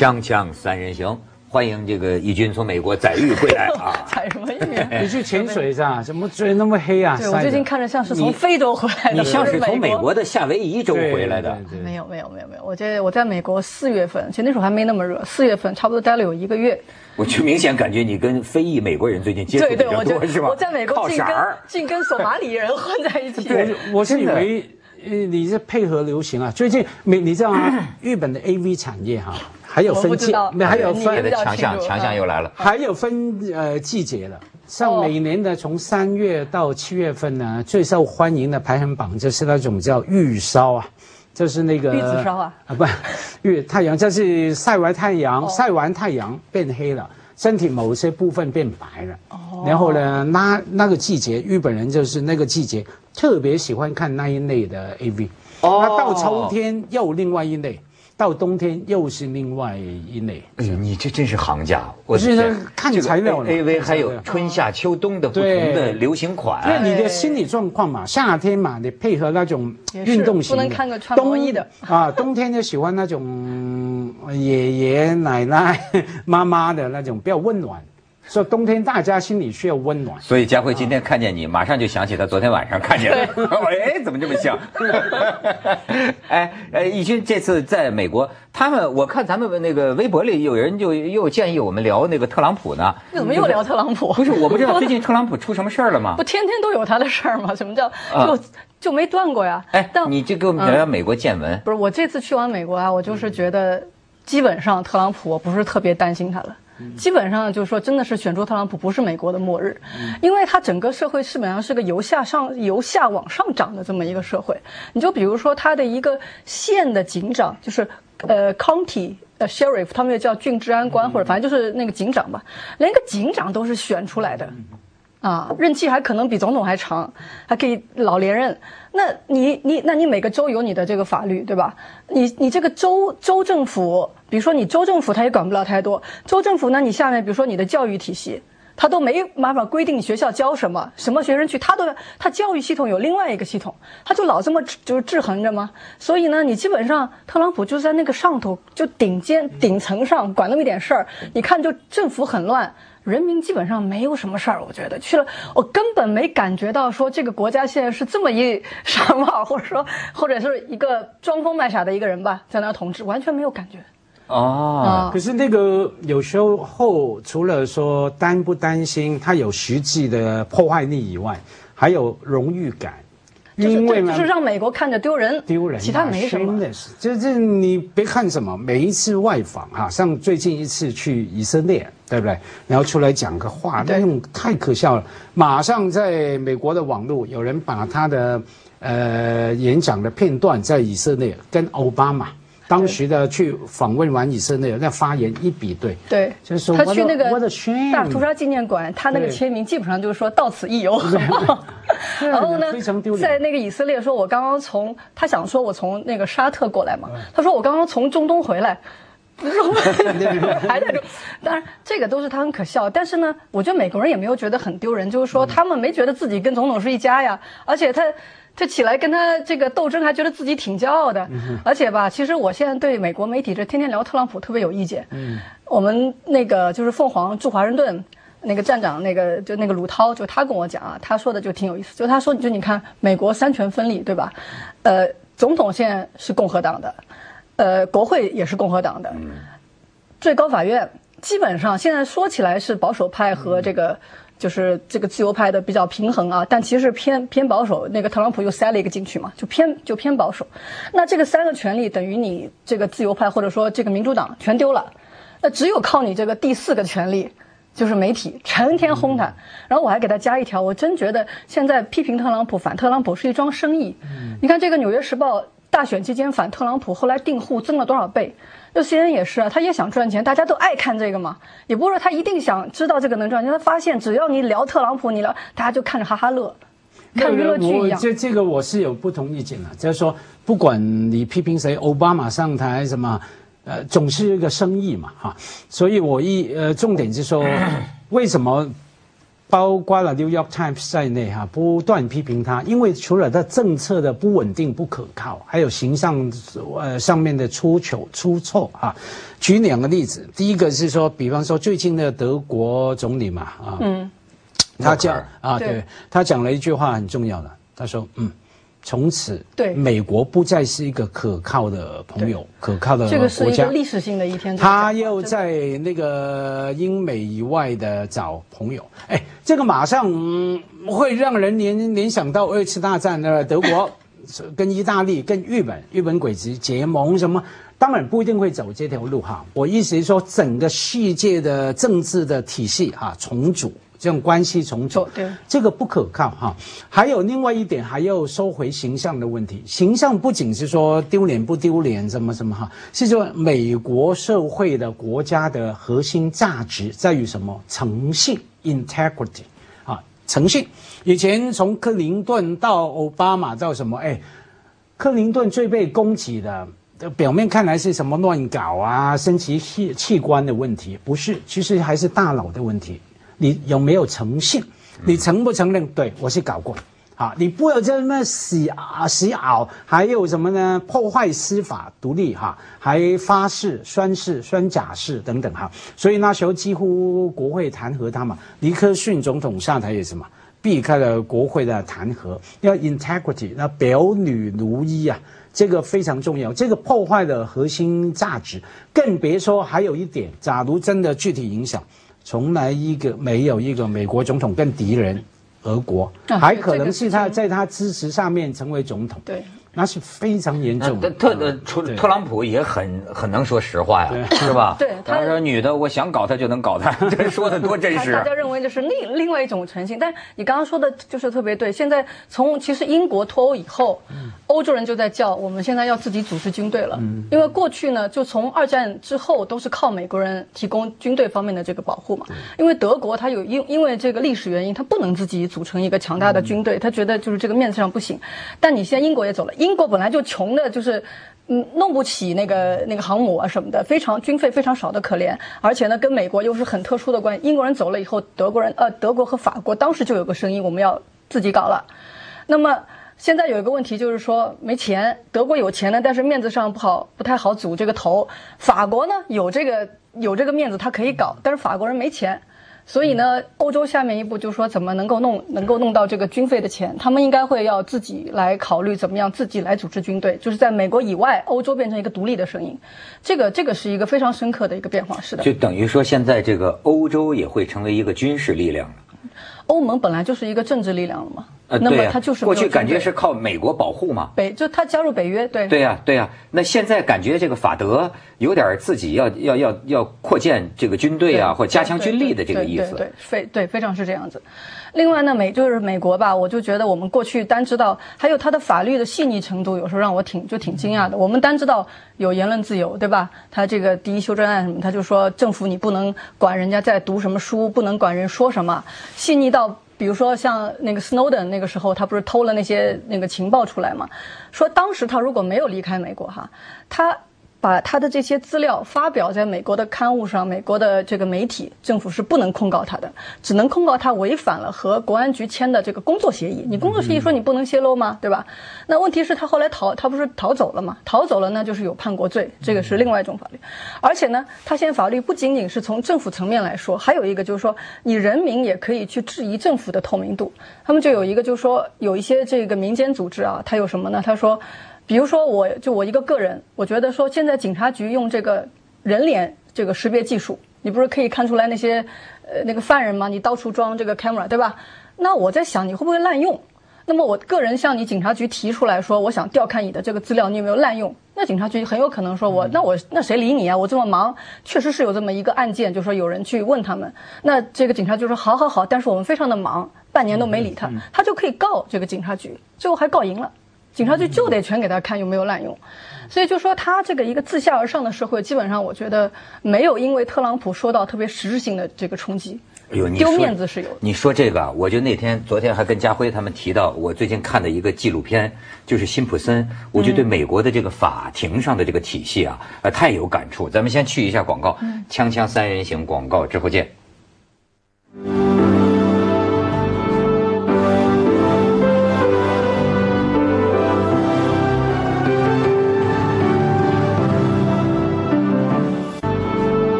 锵锵三人行，欢迎这个义军从美国载誉归来啊！载什么誉？你去潜水是吧？怎么嘴那么黑啊？对我最近看着像是从非洲回来的，你像是从美国的夏威夷州回来的。没有没有没有没有，我这我在美国四月份，其实那时候还没那么热，四月份差不多待了有一个月。我就明显感觉你跟非裔美国人最近接触对对，比较我就多，是吧？我在美国靠净跟。净跟索马里人混在一起。对我是以为，呃，你是配合流行啊。最近美，你知道吗？日本的 AV 产业哈，还有分季还有分你的强项，强项又来了。还有分呃季节的。像哦每年的从三月到七月份呢，最受欢迎的排行榜就是那种叫玉烧啊，就是那个玉子烧啊啊不，玉太阳就是晒完太阳，哦晒完太阳变黑了，身体某些部分变白了。哦然后呢，那那个季节，日本人就是那个季节特别喜欢看那一类的 AV。哦那到秋天又另外一类，到冬天又是另外一类。哎呦，你这真是行家！我不是看这个材料呢 A V 还有春夏秋冬的不同的流行款。那。你的心理状况嘛，夏天嘛，你配合那种运动型的，不能看个穿毛衣的啊，冬天就喜欢那种爷爷奶奶、妈妈的那种比较温暖，所以冬天大家心里需要温暖。所以佳慧今天看见你，马上就想起他昨天晚上看见的。哎，怎么这么像？哎，呃，义军这次在美国，他们我看咱们那个微博里有人就又建议我们聊那个特朗普呢。你怎么又聊特朗普？不是，我不知道 最近特朗普出什么事儿了吗不？天天都有他的事儿吗？什么叫啊就就没断过呀？哎，但你就给我们聊聊美国见闻。不是我这次去完美国啊，我就是觉得基本上特朗普我不是特别担心他了。基本上就是说，真的是选出特朗普不是美国的末日，因为他整个社会基本上是个由下上由下往上涨的这么一个社会。你就比如说他的一个县的警长，就是呃 county 呃 sheriff，他们也叫郡治安官或者反正就是那个警长吧，连个警长都是选出来的。啊，任期还可能比总统还长，还可以老连任。那你你那你每个州有你的这个法律，对吧？你你这个州州政府，比如说你州政府，他也管不了太多。州政府呢，你下面比如说你的教育体系，他都没办法规定你学校教什么，什么学生去，他都他教育系统有另外一个系统，他就老这么就是制衡着嘛。所以呢，你基本上特朗普就在那个上头，就顶尖顶层上管那么一点事儿，你看就政府很乱。人民基本上没有什么事儿，我觉得去了，我根本没感觉到说这个国家现在是这么一傻帽，或者说或者是一个装疯卖傻的一个人吧，在那儿统治，完全没有感觉哦，啊可。是那个有时候除了说担不担心他有实际的破坏力以外，还有荣誉感，就是因为就是让美国看着丢人，丢人啊，其他没什么。shameless 就是你别看什么，每一次外访哈、像最近一次去以色列，对不对？然后出来讲个话，对那种太可笑了。马上在美国的网络有人把他的呃演讲的片段在以色列跟奥巴马当时的去访问完以色列那发言一比对，对，就是说他去那个大屠杀纪念馆，他那个签名基本上就是说到此一游，然后呢 非常丢，脸在那个以色列说，我刚刚从他想说我从那个沙特过来嘛，他说我刚刚从中东回来。还在中，当然这个都是他很可笑，但是呢，我觉得美国人也没有觉得很丢人，就是说他们没觉得自己跟总统是一家呀，而且他他起来跟他这个斗争，还觉得自己挺骄傲的，而且吧，其实我现在对美国媒体这天天聊特朗普特别有意见，嗯我们那个就是凤凰驻华盛顿。那个站长，那个就那个鲁涛，就他跟我讲啊，他说的就挺有意思，就他说，就你看美国三权分立，对吧？呃，总统现在是共和党的，呃，国会也是共和党的，最高法院基本上现在说起来是保守派和这个。就是这个自由派的比较平衡啊，但其实偏偏保守。那个特朗普又塞了一个进去嘛，就偏就偏保守。那这个三个权利等于你这个自由派或者说这个民主党全丢了，那只有靠你这个第四个权利，就是媒体成天轰他。然后我还给他加一条，我真觉得现在批评特朗普、反特朗普是一桩生意。你看这个《纽约时报》大选期间反特朗普，后来订户增了多少倍？那 CNN 也是啊，他也想赚钱，大家都爱看这个嘛。也不是说他一定想知道这个能赚钱，他发现只要你聊特朗普，你聊大家就看着哈哈乐，看娱乐剧一样。这这个我是有不同意见的，就是说，不管你批评谁，奥巴马上台什么，呃，总是一个生意嘛，哈。所以我一呃重点是说，为什么包括了《New York Times》在内哈，不断批评他，因为除了他政策的不稳定、不可靠，还有形象呃上面的出糗出错啊。举两个例子，第一个是说，比方说最近的德国总理嘛啊，嗯，他讲啊，对他讲了一句话很重要的，他说嗯。从此，对美国不再是一个可靠的朋友，可靠的国家。这个是一个历史性的一天。他又在那个英美以外的找朋友，哎，这个马上会让人联联想到二次大战的德国 跟意大利、跟日本、日本鬼子结盟什么，当然不一定会走这条路哈。我意思是说，整个世界的政治的体系哈重组。这种关系重组，对这个不可靠哈。还有另外一点，还要收回形象的问题。形象不仅是说丢脸不丢脸，什么什么哈，是说美国社会的国家的核心价值在于什么？诚信 （integrity） 啊，诚信。以前从克林顿到奥巴马到什么？哎，克林顿最被攻击的，表面看来是什么乱搞啊，升级器器官的问题，不是，其实还是大脑的问题。你有没有诚信？你承不承认？对我是搞过，啊，你不要在那洗啊洗袄，还有什么呢？破坏司法独立哈，还发誓、宣誓、宣假誓等等哈。所以那时候几乎国会弹劾他嘛。尼克逊总统下台也什么，避开了国会的弹劾。要 integrity，那表女如一啊，这个非常重要。这个破坏的核心价值，更别说还有一点，假如真的具体影响。从来一个没有一个美国总统跟敌人，俄国还可能是他在他支持上面成为总统。对。那是非常严重。特呃，特特朗普也很很能说实话呀，是吧？对，他说女的，我想搞他就能搞他，这说的多真实。大家认为就是另另外一种诚信，但你刚刚说的就是特别对。现在从其实英国脱欧以后，欧洲人就在叫我们现在要自己组织军队了，因为过去呢，就从二战之后都是靠美国人提供军队方面的这个保护嘛。因为德国它有因因为这个历史原因，它不能自己组成一个强大的军队，他觉得就是这个面子上不行。但你现在英国也走了。英国本来就穷的，就是嗯，弄不起那个那个航母啊什么的，非常军费非常少的可怜。而且呢，跟美国又是很特殊的关系。英国人走了以后，德国人呃，德国和法国当时就有个声音，我们要自己搞了。那么现在有一个问题就是说没钱，德国有钱呢，但是面子上不好，不太好组这个头。法国呢有这个有这个面子，他可以搞，但是法国人没钱。所以呢，欧洲下面一步就是说，怎么能够弄能够弄到这个军费的钱？他们应该会要自己来考虑怎么样自己来组织军队，就是在美国以外，欧洲变成一个独立的声音。这个这个是一个非常深刻的一个变化，是的。就等于说，现在这个欧洲也会成为一个军事力量了。欧盟本来就是一个政治力量了嘛。呃，那么他就是过去感觉是靠美国保护嘛，北就他加入北约，对对呀对呀。那现在感觉这个法德有点自己要要要要扩建这个军队啊，或加强军力的这个意思，对非对非常是这样子。另外呢，美就是美国吧，我就觉得我们过去单知道，还有它的法律的细腻程度，有时候让我挺就挺惊讶的。我们单知道有言论自由，对吧？他这个第一修正案什么，他就说政府你不能管人家在读什么书，不能管人说什么，细腻到。比如说像那个 Snowden 那个时候，他不是偷了那些那个情报出来嘛？说当时他如果没有离开美国哈，他。把他的这些资料发表在美国的刊物上，美国的这个媒体政府是不能控告他的，只能控告他违反了和国安局签的这个工作协议。你工作协议说你不能泄露吗？对吧？那问题是，他后来逃，他不是逃走了吗？逃走了，那就是有叛国罪，这个是另外一种法律。而且呢，他现在法律不仅仅是从政府层面来说，还有一个就是说，你人民也可以去质疑政府的透明度。他们就有一个就是说，有一些这个民间组织啊，他有什么呢？他说。比如说，我就我一个个人，我觉得说现在警察局用这个人脸这个识别技术，你不是可以看出来那些呃那个犯人吗？你到处装这个 camera，对吧？那我在想，你会不会滥用？那么我个人向你警察局提出来说，我想调看你的这个资料，你有没有滥用？那警察局很有可能说我那我那谁理你啊？我这么忙，确实是有这么一个案件，就说有人去问他们，那这个警察就说好好好，但是我们非常的忙，半年都没理他，他就可以告这个警察局，最后还告赢了。警察局就得全给他看有没有滥用，所以就说他这个一个自下而上的社会，基本上我觉得没有因为特朗普说到特别实质性的这个冲击。丢面子是有。你说这个，我就那天昨天还跟家辉他们提到，我最近看的一个纪录片，就是辛普森，我就对美国的这个法庭上的这个体系啊，呃，太有感触。咱们先去一下广告，锵锵三人行广告之后见。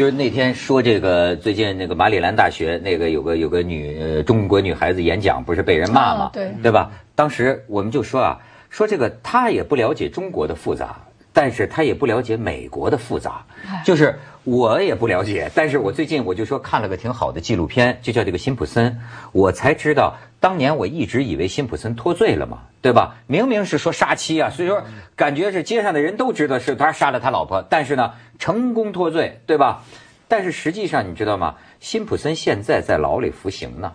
就是那天说这个，最近那个马里兰大学那个有个有个女、呃、中国女孩子演讲，不是被人骂吗？啊对对吧？当时我们就说啊，说这个她也不了解中国的复杂，但是他也不了解美国的复杂，就是我也不了解。但是我最近我就说看了个挺好的纪录片，就叫这个辛普森，我才知道当年我一直以为辛普森脱罪了嘛，对吧？明明是说杀妻啊，所以说感觉是街上的人都知道是他杀了他老婆，但是呢成功脱罪，对吧？但是实际上你知道吗？辛普森现在在牢里服刑呢，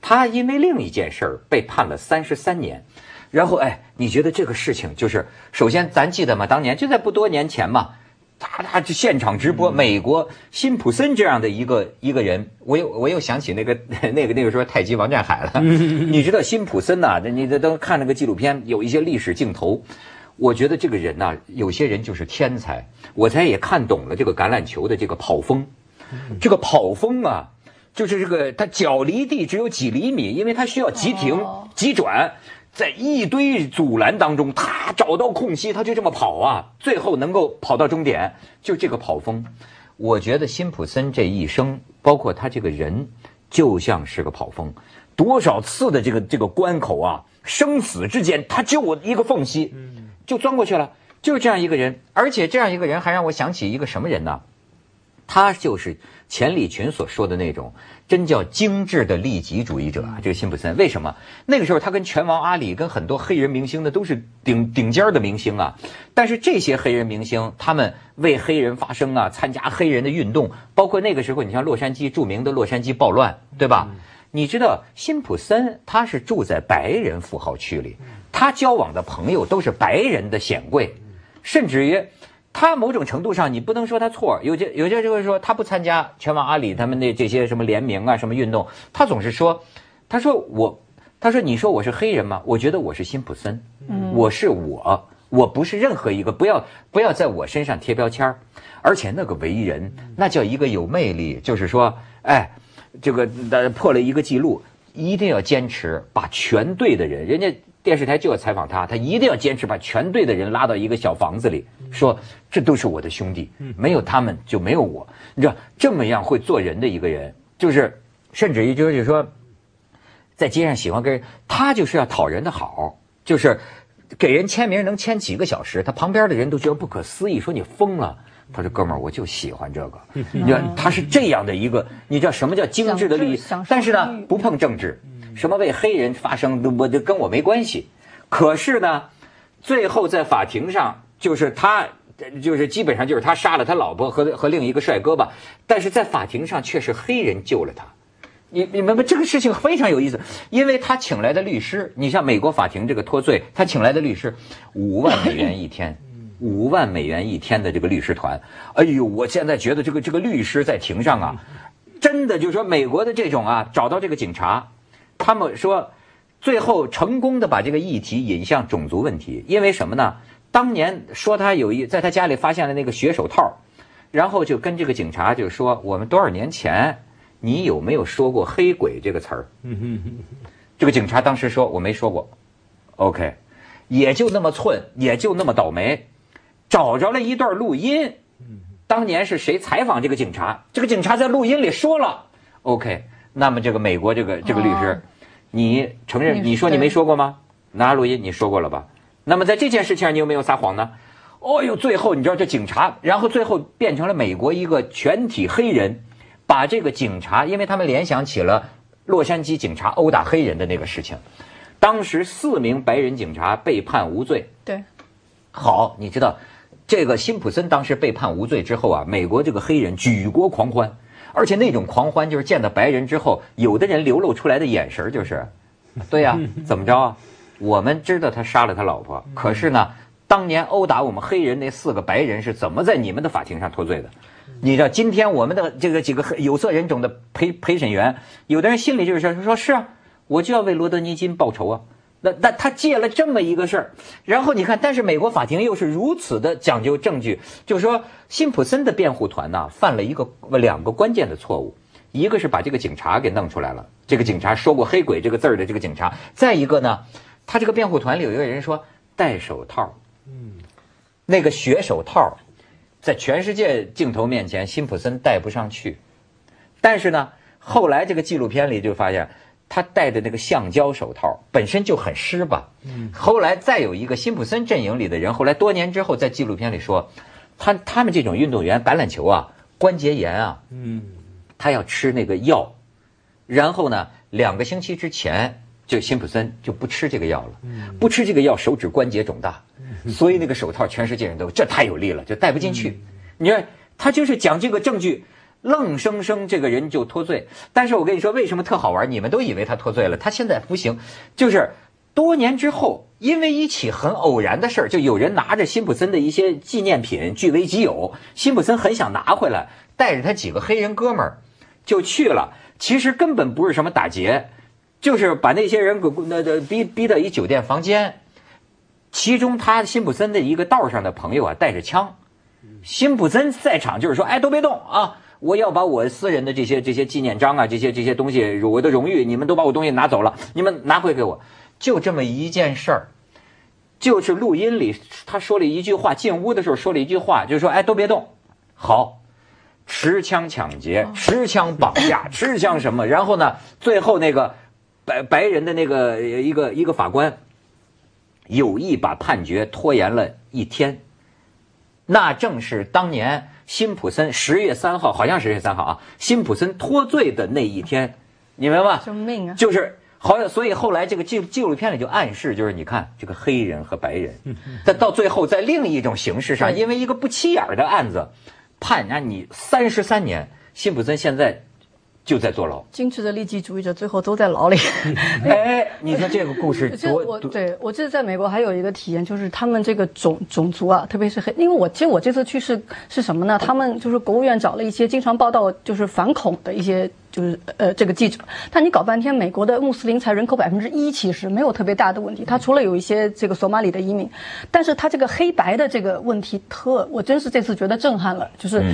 他因为另一件事儿被判了三十三年。然后哎，你觉得这个事情就是，首先咱记得吗？当年就在不多年前嘛，他他就现场直播美国辛普森这样的一个一个人，我又我又想起那个 那个那个时候太极王占海了。你知道辛普森呐、你这都看那个纪录片，有一些历史镜头。我觉得这个人呐、有些人就是天才，我才也看懂了这个橄榄球的这个跑风，这个跑风啊，就是这个他脚离地只有几厘米，因为他需要急停、哦急转，在一堆阻拦当中，他找到空隙，他就这么跑啊，最后能够跑到终点，就这个跑风。我觉得辛普森这一生，包括他这个人，就像是个跑风，多少次的这个这个关口啊，生死之间，他就我一个缝隙，就钻过去了，就是这样一个人。而且这样一个人还让我想起一个什么人呢？他就是钱理群所说的那种，真叫精致的利己主义者啊。这个辛普森为什么？那个时候他跟拳王阿里，跟很多黑人明星呢都是顶顶尖儿的明星啊。但是这些黑人明星，他们为黑人发声啊，参加黑人的运动，包括那个时候，你像洛杉矶著名的洛杉矶暴乱，对吧？你知道辛普森他是住在白人富豪区里，他交往的朋友都是白人的显贵，甚至于他某种程度上你不能说他错，有些有些就会说他不参加全网阿里他们那这些什么联名啊什么运动，他总是说，他说我，他说你说我是黑人吗？我觉得我是辛普森，我是我，我不是任何一个，不要不要在我身上贴标签儿而且那个为人，那叫一个有魅力，就是说，哎，这个呃破了一个记录，一定要坚持把全队的人，人家电视台就要采访他，他一定要坚持把全队的人拉到一个小房子里，说这都是我的兄弟，没有他们就没有我。你知道这么样会做人的一个人，就是甚至于就是说，在街上喜欢跟人，他就是要讨人的好，就是给人签名能签几个小时，他旁边的人都觉得不可思议，说你疯了。他说：“哥们儿，我就喜欢这个。你知道他是这样的一个，你知道什么叫精致的利益？但是，呢不碰政治，什么为黑人发声，我就跟我没关系。可是呢，最后在法庭上，就是他，就是基本上就是他杀了他老婆和和另一个帅哥吧，但是在法庭上却是黑人救了他。你你明白这个事情非常有意思，因为他请来的律师，你像美国法庭这个脱罪，他请来的律师五万美元一天，五万美元一天的这个律师团，哎呦，我现在觉得这个这个律师在庭上啊，真的就是说美国的这种啊，找到这个警察，他们说最后成功的把这个议题引向种族问题，因为什么呢？当年说他有一在他家里发现了那个血手套，然后就跟这个警察就说，我们多少年前你有没有说过“黑鬼”这个词儿？这个警察当时说我没说过，OK，也就那么寸，也就那么倒霉，找着了一段录音。当年是谁采访这个警察？这个警察在录音里说了，OK，那么这个美国这个这个律师，哦你承认你你说你没说过吗？拿录音你说过了吧？那么在这件事情上你有没有撒谎呢？哦呦，最后你知道这警察，然后最后变成了美国一个全体黑人，把这个警察，因为他们联想起了洛杉矶警察殴打黑人的那个事情，当时四名白人警察被判无罪。对，好，你知道这个辛普森当时被判无罪之后啊，美国这个黑人举国狂欢，而且那种狂欢就是见到白人之后，有的人流露出来的眼神就是，对呀、怎么着啊？我们知道他杀了他老婆，可是呢，当年殴打我们黑人那四个白人是怎么在你们的法庭上脱罪的？你知道今天我们的这个几个有色人种的陪陪审员，有的人心里就是说说是啊，我就要为罗德尼金报仇啊。那那他借了这么一个事儿，然后你看，但是美国法庭又是如此的讲究证据，就是说辛普森的辩护团呐、犯了一个两个关键的错误，一个是把这个警察给弄出来了，这个警察说过“黑鬼”这个字儿的这个警察，再一个呢，他这个辩护团里有一个人说戴手套，嗯，那个血手套。在全世界镜头面前，辛普森戴不上去。但是呢，后来这个纪录片里就发现，他戴的那个橡胶手套本身就很湿吧。嗯。后来再有一个辛普森阵营里的人，后来多年之后在纪录片里说，他他们这种运动员橄榄球啊，关节炎啊，嗯，他要吃那个药，然后呢，两个星期之前。就辛普森就不吃这个药了，不吃这个药手指关节肿大，所以那个手套全世界人都这太有力了，就戴不进去。你看他就是讲这个证据，愣生生这个人就脱罪。但是我跟你说为什么特好玩？你们都以为他脱罪了，他现在服刑，就是多年之后，因为一起很偶然的事儿，就有人拿着辛普森的一些纪念品据为己有，辛普森很想拿回来，带着他几个黑人哥们儿就去了，其实根本不是什么打劫。就是把那些人给那那逼逼到一酒店房间，其中他辛普森的一个道上的朋友啊带着枪，辛普森在场就是说，哎都别动啊，我要把我私人的这些这些纪念章啊这些这些东西我的荣誉你们都把我东西拿走了，你们拿回给我，就这么一件事儿，就是录音里他说了一句话，进屋的时候说了一句话，就是说哎都别动，好，持枪抢劫，持枪绑架，持枪什么，然后呢最后那个。白白人的那个一个一个法官有意把判决拖延了一天，那正是当年辛普森十月三号，好像十月三号啊，辛普森脱罪的那一天，你明白吗？救命啊！就是好像，所以后来这个纪纪录片里就暗示，就是你看这个黑人和白人，但到最后在另一种形式上，因为一个不起眼的案子，判那你三十三年，辛普森现在。就在坐牢，精致的利己主义者最后都在牢里。哎，你说这个故事，我对我这次在美国还有一个体验，就是他们这个种种族啊，特别是黑，因为我其实我这次去是是什么呢？他们就是国务院找了一些经常报道就是反恐的一些就是呃这个记者，但你搞半天，美国的穆斯林才人口百分之一，其实没有特别大的问题。他除了有一些这个索马里的移民，但是他这个黑白的这个问题特，我真是这次觉得震撼了，就是。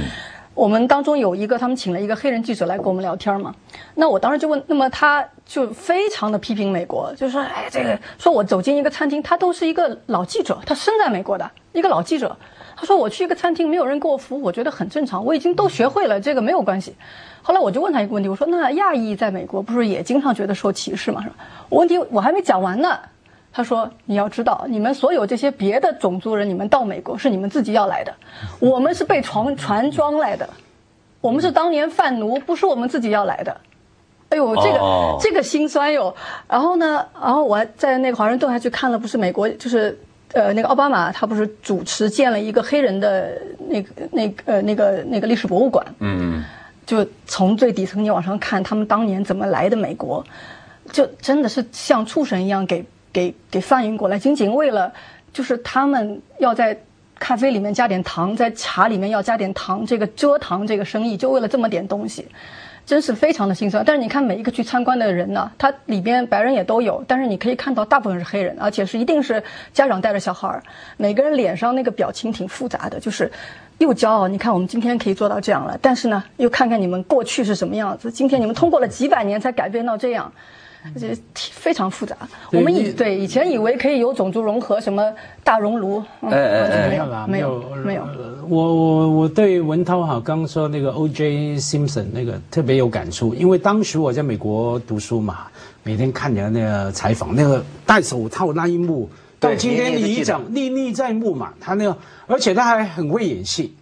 我们当中有一个，他们请了一个黑人记者来跟我们聊天嘛。那我当时就问，那么他就非常的批评美国，就说：“哎，这个说我走进一个餐厅，他都是一个老记者，他生在美国的一个老记者。他说我去一个餐厅，没有人给我服务，我觉得很正常，我已经都学会了，这个没有关系。后来我就问他一个问题，我说：那亚裔在美国不是也经常觉得受歧视吗？是吧？问题我还没讲完呢。”他说：“你要知道，你们所有这些别的种族人，你们到美国是你们自己要来的，我们是被船船装来的，我们是当年贩奴，不是我们自己要来的。哎呦，这个这个心酸哟。然后呢，然后我在那个华盛顿还去看了，不是美国，就是呃那个奥巴马，他不是主持建了一个黑人的那个那个呃那个那个历史博物馆。嗯，就从最底层你往上看，他们当年怎么来的美国，就真的是像畜生一样给。”给给翻译过来，仅仅为了，就是他们要在咖啡里面加点糖，在茶里面要加点糖，这个蔗糖这个生意就为了这么点东西，真是非常的心酸。但是你看每一个去参观的人呢，他里边白人也都有，但是你可以看到大部分是黑人，而且是一定是家长带着小孩儿，每个人脸上那个表情挺复杂的，就是又骄傲，你看我们今天可以做到这样了，但是呢，又看看你们过去是什么样子，今天你们通过了几百年才改变到这样。这非常复杂。我们以对以前以为可以有种族融合，什么大熔炉，没有啦，没有没有。我我我对文涛哈刚刚说那个 O.J. Simpson 那个特别有感触，因为当时我在美国读书嘛，每天看人家那个采访，那个戴手套那一幕，到今天你讲历历在目嘛。他那个，而且他还很会演戏，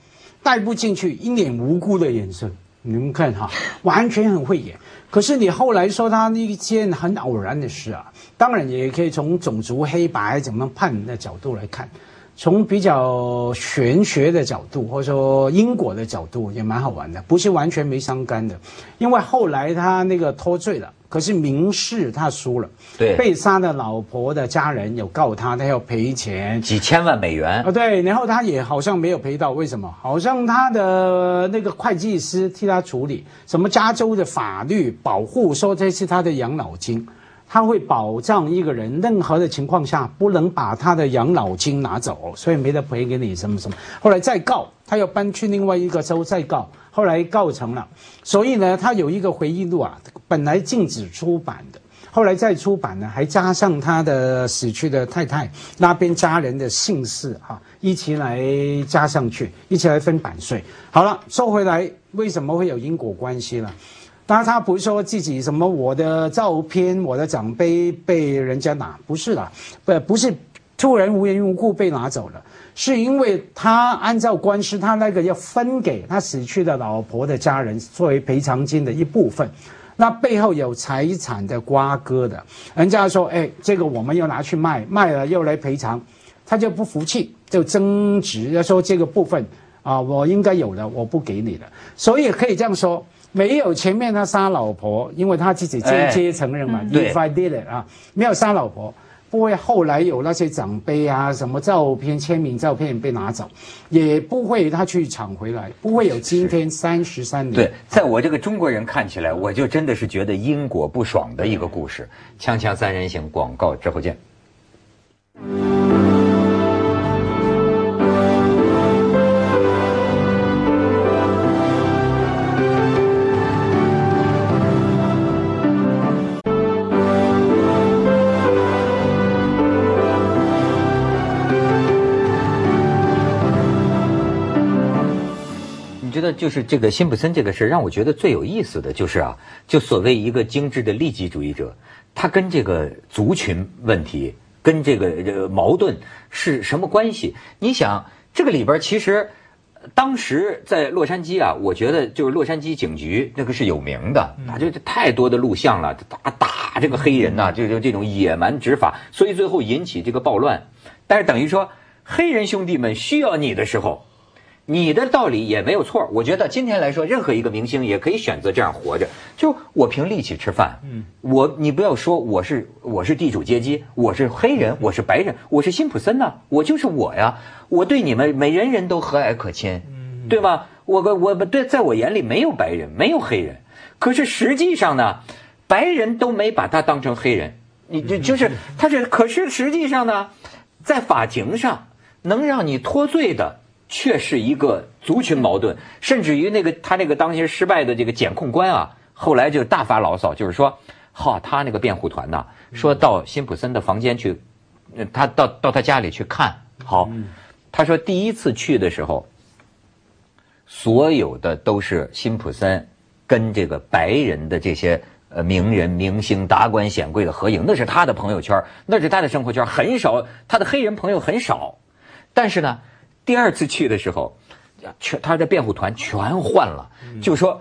带不进去，一脸无辜的眼神，你们看哈，完全很会演。可是你后来说他那一件很偶然的事啊，当然也可以从种族黑白怎么判的角度来看，从比较玄学的角度或者说因果的角度也蛮好玩的，不是完全没相干的，因为后来他那个脱罪了。可是民事他输了，对，被杀的老婆的家人有告他，他要赔钱几千万美元啊，对，然后他也好像没有赔到，为什么？好像他的那个会计师替他处理，什么加州的法律保护说这是他的养老金，他会保障一个人任何的情况下不能把他的养老金拿走，所以没得赔给你什么什么。后来再告，他要搬去另外一个州再告。后来告成了，所以呢，他有一个回忆录啊，本来禁止出版的，后来再出版呢，还加上他的死去的太太那边家人的姓氏啊，一起来加上去，一起来分版税。好了，说回来，为什么会有因果关系呢？当然，他不是说自己什么我的照片、我的奖杯被人家拿，不是的，不不是突然无缘无故被拿走了。是因为他按照官司，他那个要分给他死去的老婆的家人作为赔偿金的一部分，那背后有财产的瓜葛的。人家说，哎，这个我们要拿去卖，卖了又来赔偿，他就不服气，就争执，要说这个部分啊，我应该有的，我不给你了。所以可以这样说，没有前面他杀老婆，因为他自己间接承认嘛，If I did it 啊，没有杀老婆。不会后来有那些奖杯啊，什么照片、签名照片被拿走，也不会他去抢回来，不会有今天三十三年。对，在我这个中国人看起来，我就真的是觉得因果不爽的一个故事。锵锵三人行，广告之后见。就是这个辛普森这个事让我觉得最有意思的就是啊，就所谓一个精致的利己主义者，他跟这个族群问题、跟这个这个矛盾是什么关系？你想，这个里边其实当时在洛杉矶啊，我觉得就是洛杉矶警局那个是有名的，他，就太多的录像了，打打这个黑人呐，就就这种野蛮执法，所以最后引起这个暴乱。但是等于说，黑人兄弟们需要你的时候。你的道理也没有错，我觉得今天来说，任何一个明星也可以选择这样活着，就我凭力气吃饭。嗯，我你不要说我是我是地主阶级，我是黑人，我是白人，我是辛普森呐，我就是我呀，我对你们每人人都和蔼可亲，对吗？我我我对，在我眼里没有白人，没有黑人，可是实际上呢，白人都没把他当成黑人，你这就是他是，可是实际上呢，在法庭上能让你脱罪的。却是一个族群矛盾，甚至于那个他那个当时失败的这个检控官啊，后来就大发牢骚，就是说，哈，他那个辩护团呐，说到辛普森的房间去，他到到他家里去看，好，他说第一次去的时候，所有的都是辛普森跟这个白人的这些呃名人、明星、达官显贵的合影，那是他的朋友圈，那是他的生活圈，很少他的黑人朋友很少，但是呢。第二次去的时候，全他的辩护团全换了，就说，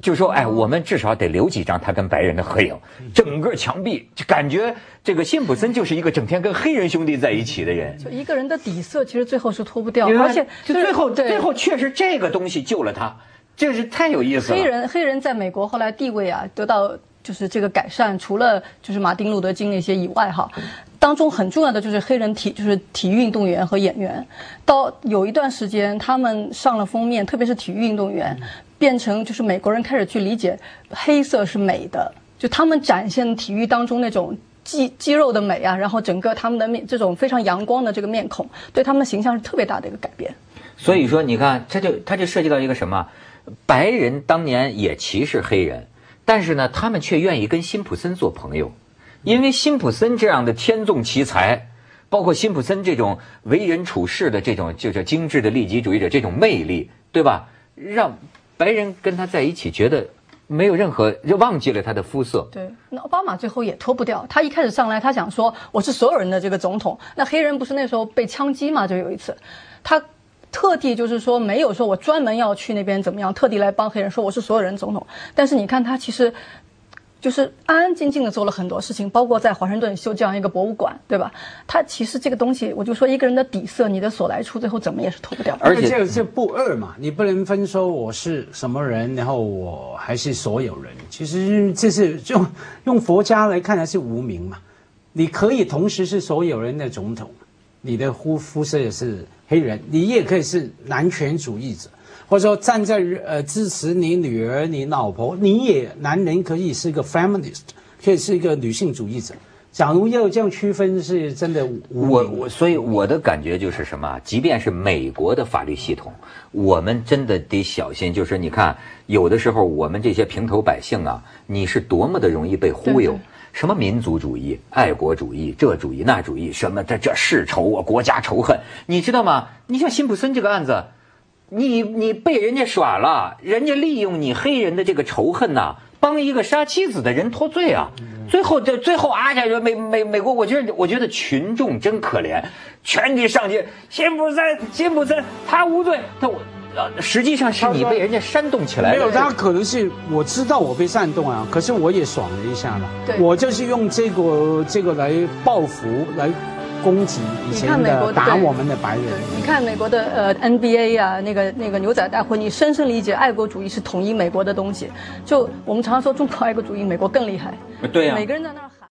就说，哎，我们至少得留几张他跟白人的合影。整个墙壁就感觉这个辛普森就是一个整天跟黑人兄弟在一起的人。就一个人的底色，其实最后是脱不掉，而且就最后最后确实这个东西救了他，这是太有意思了。黑人黑人在美国后来地位啊得到。就是这个改善，除了就是马丁路德金那些以外，哈，当中很重要的就是黑人体，就是体育运动员和演员。到有一段时间，他们上了封面，特别是体育运动员，变成就是美国人开始去理解黑色是美的，就他们展现体育当中那种肌肌肉的美啊，然后整个他们的面这种非常阳光的这个面孔，对他们的形象是特别大的一个改变。所以说，你看，他就他就涉及到一个什么，白人当年也歧视黑人。但是呢，他们却愿意跟辛普森做朋友，因为辛普森这样的天纵奇才，包括辛普森这种为人处事的这种就是精致的利己主义者这种魅力，对吧？让白人跟他在一起觉得没有任何就忘记了他的肤色。对，那奥巴马最后也脱不掉。他一开始上来，他想说我是所有人的这个总统。那黑人不是那时候被枪击嘛？就有一次，他。特地就是说没有说我专门要去那边怎么样，特地来帮黑人说我是所有人总统。但是你看他其实，就是安安静静的做了很多事情，包括在华盛顿修这样一个博物馆，对吧？他其实这个东西，我就说一个人的底色，你的所来处，最后怎么也是脱不掉。而且这这不二嘛，你不能分说我是什么人，然后我还是所有人。其实这是用用佛家来看，还是无名嘛。你可以同时是所有人的总统，你的肤肤色也是。黑人，你也可以是男权主义者，或者说站在呃支持你女儿、你老婆，你也男人可以是一个 feminist，可以是一个女性主义者。假如要这样区分，是真的。我我所以我的感觉就是什么？即便是美国的法律系统，我们真的得小心。就是你看，有的时候我们这些平头百姓啊，你是多么的容易被忽悠。什么民族主义、爱国主义，这主义那主义，什么这这世仇啊，国家仇恨，你知道吗？你像辛普森这个案子，你你被人家耍了，人家利用你黑人的这个仇恨呐、帮一个杀妻子的人脱罪啊！最后这最后啊，这美美美国，我觉得我觉得群众真可怜，全体上街，辛普森辛普森他无罪，他我。呃实际上是你被人家煽动起来的。没有，他可能是我知道我被煽动啊，可是我也爽了一下嘛。对我就是用这个这个来报复，来攻击以前你看美国的打我们的白人。你看美国的呃 NBA 啊，那个那个牛仔大会，你深深理解爱国主义是统一美国的东西。就我们常常说中国爱国主义，美国更厉害。对呀、每个人在那儿。